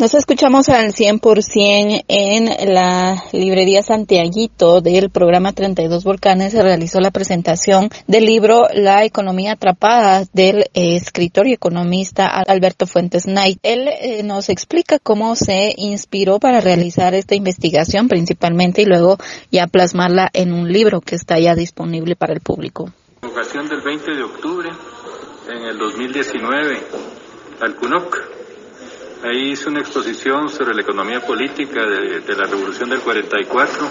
Nos escuchamos al 100% en la librería Santiaguito del programa 32 Volcanes. Se realizó la presentación del libro La economía atrapada del escritor y economista Alberto Fuentes Knight. Él eh, nos explica cómo se inspiró para realizar esta investigación principalmente y luego ya plasmarla en un libro que está ya disponible para el público. del 20 de octubre en el 2019 al CUNOC Ahí hice una exposición sobre la economía política de, la Revolución del 44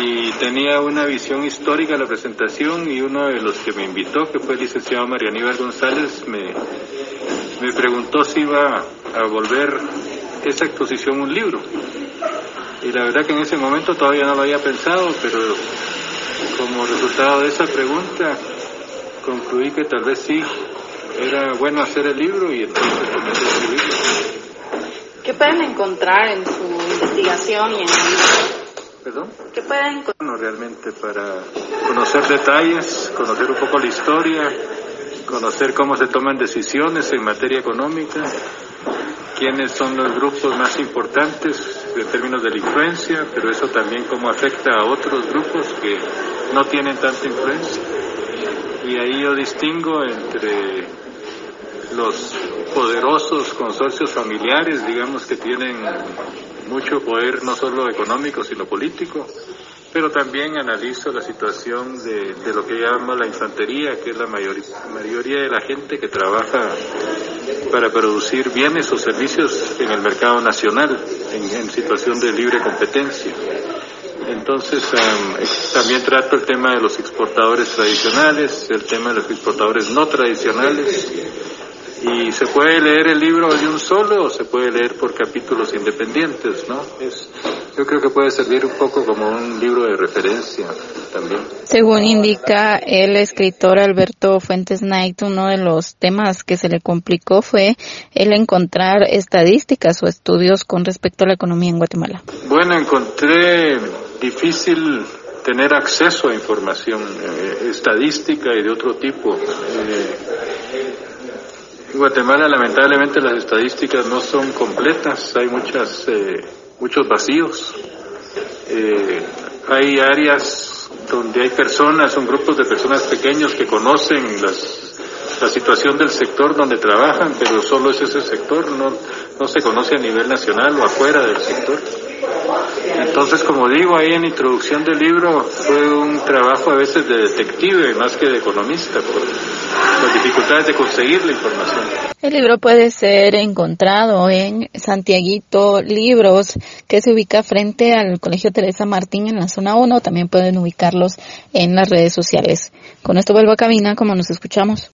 y tenía una visión histórica de la presentación y uno de los que me invitó, que fue el licenciado María Aníbal González, me, me preguntó si iba a volver esa exposición un libro. Y la verdad que en ese momento todavía no lo había pensado, pero como resultado de esa pregunta concluí que tal vez sí era bueno hacer el libro y entonces comencé a escribirlo. ¿Qué pueden encontrar en su investigación y en el libro? ¿Perdón? ¿Qué pueden encontrar? Bueno, realmente para conocer detalles, conocer un poco la historia, conocer cómo se toman decisiones en materia económica, quiénes son los grupos más importantes en términos de la influencia, pero eso también cómo afecta a otros grupos que no tienen tanta influencia. Y ahí yo distingo entre los poderosos consorcios familiares, digamos, que tienen mucho poder no solo económico, sino político, pero también analizo la situación de, lo que llamo la infantería, que es la mayoría de la gente que trabaja para producir bienes o servicios en el mercado nacional, en, situación de libre competencia. Entonces, también trato el tema de los exportadores tradicionales, el tema de los exportadores no tradicionales, y se puede leer el libro de un solo o se puede leer por capítulos independientes, ¿no? Es, yo creo que puede servir un poco como un libro de referencia también. Según indica el escritor Alberto Fuentes Knight, uno de los temas que se le complicó fue el encontrar estadísticas o estudios con respecto a la economía en Guatemala. Bueno, encontré difícil tener acceso a información eh, estadística y de otro tipo. Eh, en Guatemala lamentablemente las estadísticas no son completas, hay muchas, eh, muchos vacíos. Eh, hay áreas donde hay personas, son grupos de personas pequeños que conocen las, la situación del sector donde trabajan, pero solo es ese sector, no, no se conoce a nivel nacional o afuera del sector. Entonces, como digo, ahí en introducción del libro fue un trabajo a veces de detective más que de economista las dificultades de conseguir la información. El libro puede ser encontrado en Santiaguito Libros, que se ubica frente al Colegio Teresa Martín en la zona 1. También pueden ubicarlos en las redes sociales. Con esto vuelvo a cabina, como nos escuchamos.